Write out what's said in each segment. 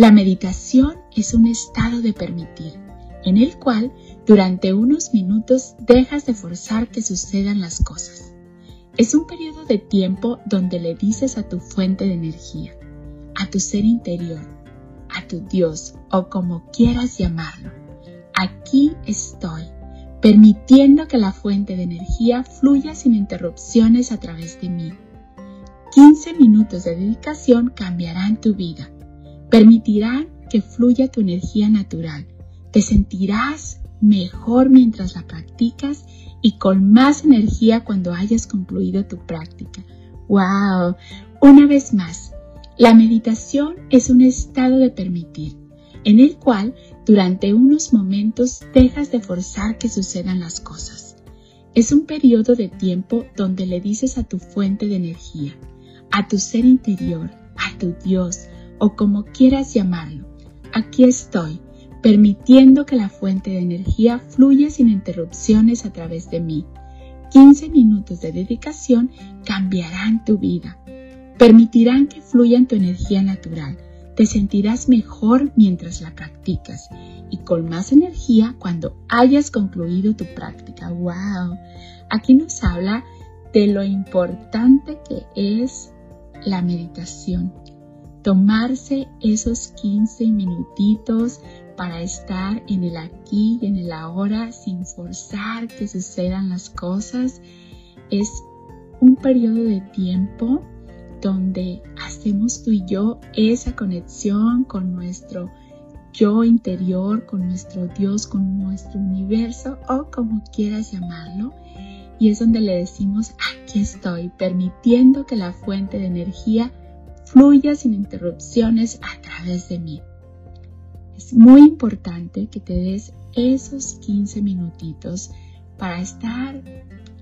la meditación es un estado de permitir, en el cual durante unos minutos dejas de forzar que sucedan las cosas. Es un periodo de tiempo donde le dices a tu fuente de energía, a tu ser interior, a tu Dios o como quieras llamarlo, aquí estoy, permitiendo que la fuente de energía fluya sin interrupciones a través de mí. 15 minutos de dedicación cambiarán tu vida permitirán que fluya tu energía natural. Te sentirás mejor mientras la practicas y con más energía cuando hayas concluido tu práctica. ¡Wow! Una vez más, la meditación es un estado de permitir, en el cual durante unos momentos dejas de forzar que sucedan las cosas. Es un periodo de tiempo donde le dices a tu fuente de energía, a tu ser interior, a tu Dios, o como quieras llamarlo. Aquí estoy, permitiendo que la fuente de energía fluya sin interrupciones a través de mí. 15 minutos de dedicación cambiarán tu vida. Permitirán que fluya tu energía natural. Te sentirás mejor mientras la practicas y con más energía cuando hayas concluido tu práctica. ¡Wow! Aquí nos habla de lo importante que es la meditación tomarse esos 15 minutitos para estar en el aquí y en el ahora sin forzar que sucedan las cosas es un periodo de tiempo donde hacemos tú y yo esa conexión con nuestro yo interior, con nuestro Dios, con nuestro universo o como quieras llamarlo. Y es donde le decimos, aquí estoy, permitiendo que la fuente de energía fluya sin interrupciones a través de mí. Es muy importante que te des esos 15 minutitos para estar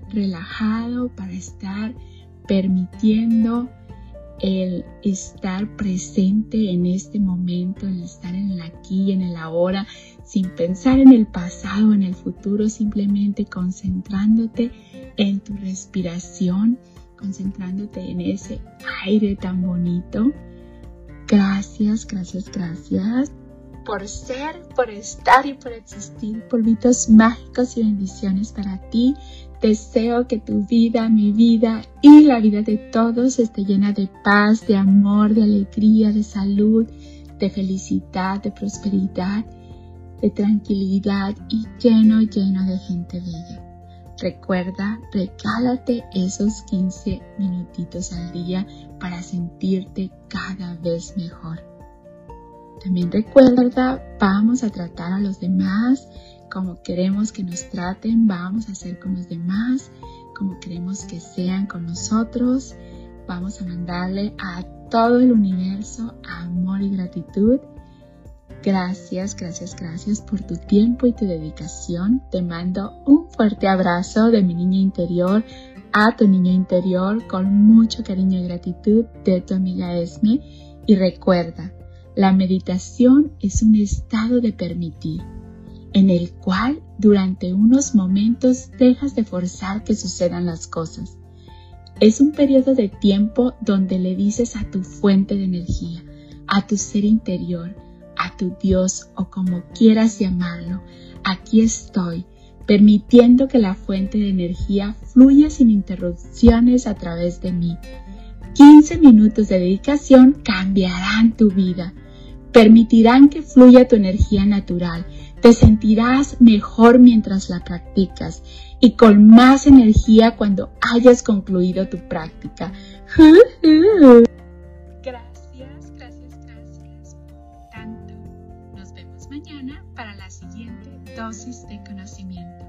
relajado, para estar permitiendo el estar presente en este momento, el estar en el aquí en el ahora, sin pensar en el pasado, en el futuro, simplemente concentrándote en tu respiración concentrándote en ese aire tan bonito. Gracias, gracias, gracias por ser, por estar y por existir. Polvitos mágicos y bendiciones para ti. Deseo que tu vida, mi vida y la vida de todos esté llena de paz, de amor, de alegría, de salud, de felicidad, de prosperidad, de tranquilidad y lleno, lleno de gente bella. Recuerda, regálate esos 15 minutitos al día para sentirte cada vez mejor. También recuerda, vamos a tratar a los demás como queremos que nos traten, vamos a hacer con los demás como queremos que sean con nosotros. Vamos a mandarle a todo el universo amor y gratitud Gracias, gracias, gracias por tu tiempo y tu dedicación. Te mando un fuerte abrazo de mi niña interior a tu niño interior con mucho cariño y gratitud de tu amiga Esme. Y recuerda, la meditación es un estado de permitir, en el cual durante unos momentos dejas de forzar que sucedan las cosas. Es un periodo de tiempo donde le dices a tu fuente de energía, a tu ser interior, tu Dios o como quieras llamarlo, aquí estoy, permitiendo que la fuente de energía fluya sin interrupciones a través de mí. 15 minutos de dedicación cambiarán tu vida. permitirán que fluya tu energía natural. Te sentirás mejor mientras la practicas y con más energía cuando hayas concluido tu práctica. Dosis de conocimiento.